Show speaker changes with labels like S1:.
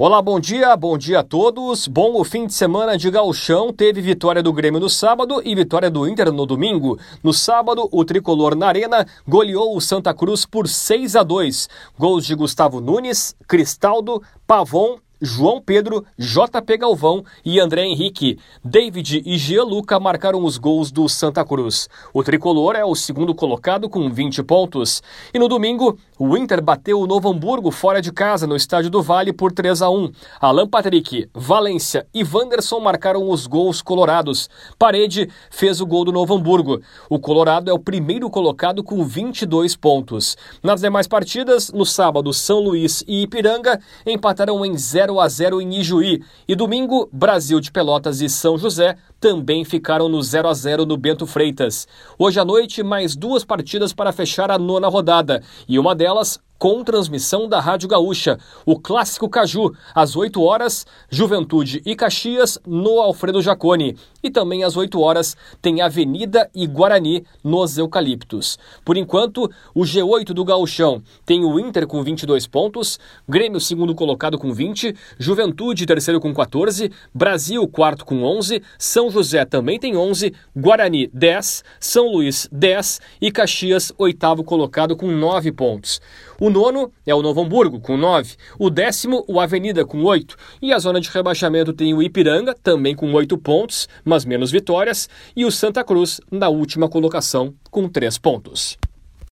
S1: Olá, bom dia, bom dia a todos. Bom o fim de semana de gauchão. Teve vitória do Grêmio no sábado e vitória do Inter no domingo. No sábado, o tricolor na Arena goleou o Santa Cruz por 6 a 2. Gols de Gustavo Nunes, Cristaldo, Pavon João Pedro, JP Galvão e André Henrique. David e Gianluca marcaram os gols do Santa Cruz. O tricolor é o segundo colocado com 20 pontos. E no domingo, o Inter bateu o Novo Hamburgo fora de casa no Estádio do Vale por 3 a 1. Alan Patrick, Valência e Wanderson marcaram os gols colorados. Parede fez o gol do Novo Hamburgo. O Colorado é o primeiro colocado com 22 pontos. Nas demais partidas, no sábado, São Luís e Ipiranga empataram em 0 0 a 0 em Ijuí. E domingo, Brasil de Pelotas e São José também ficaram no 0 a 0 no Bento Freitas. Hoje à noite, mais duas partidas para fechar a nona rodada. E uma delas, delas com transmissão da Rádio Gaúcha, o Clássico Caju, às 8 horas, Juventude e Caxias no Alfredo Jacone. E também às 8 horas tem Avenida e Guarani nos Eucaliptos. Por enquanto, o G8 do Gauchão tem o Inter com 22 pontos, Grêmio segundo colocado com 20, Juventude terceiro com 14, Brasil quarto com 11, São José também tem 11, Guarani 10, São Luís 10 e Caxias oitavo colocado com 9 pontos. O o nono é o Novo Hamburgo, com 9. O décimo, o Avenida, com 8. E a zona de rebaixamento tem o Ipiranga, também com 8 pontos, mas menos vitórias. E o Santa Cruz, na última colocação, com 3 pontos.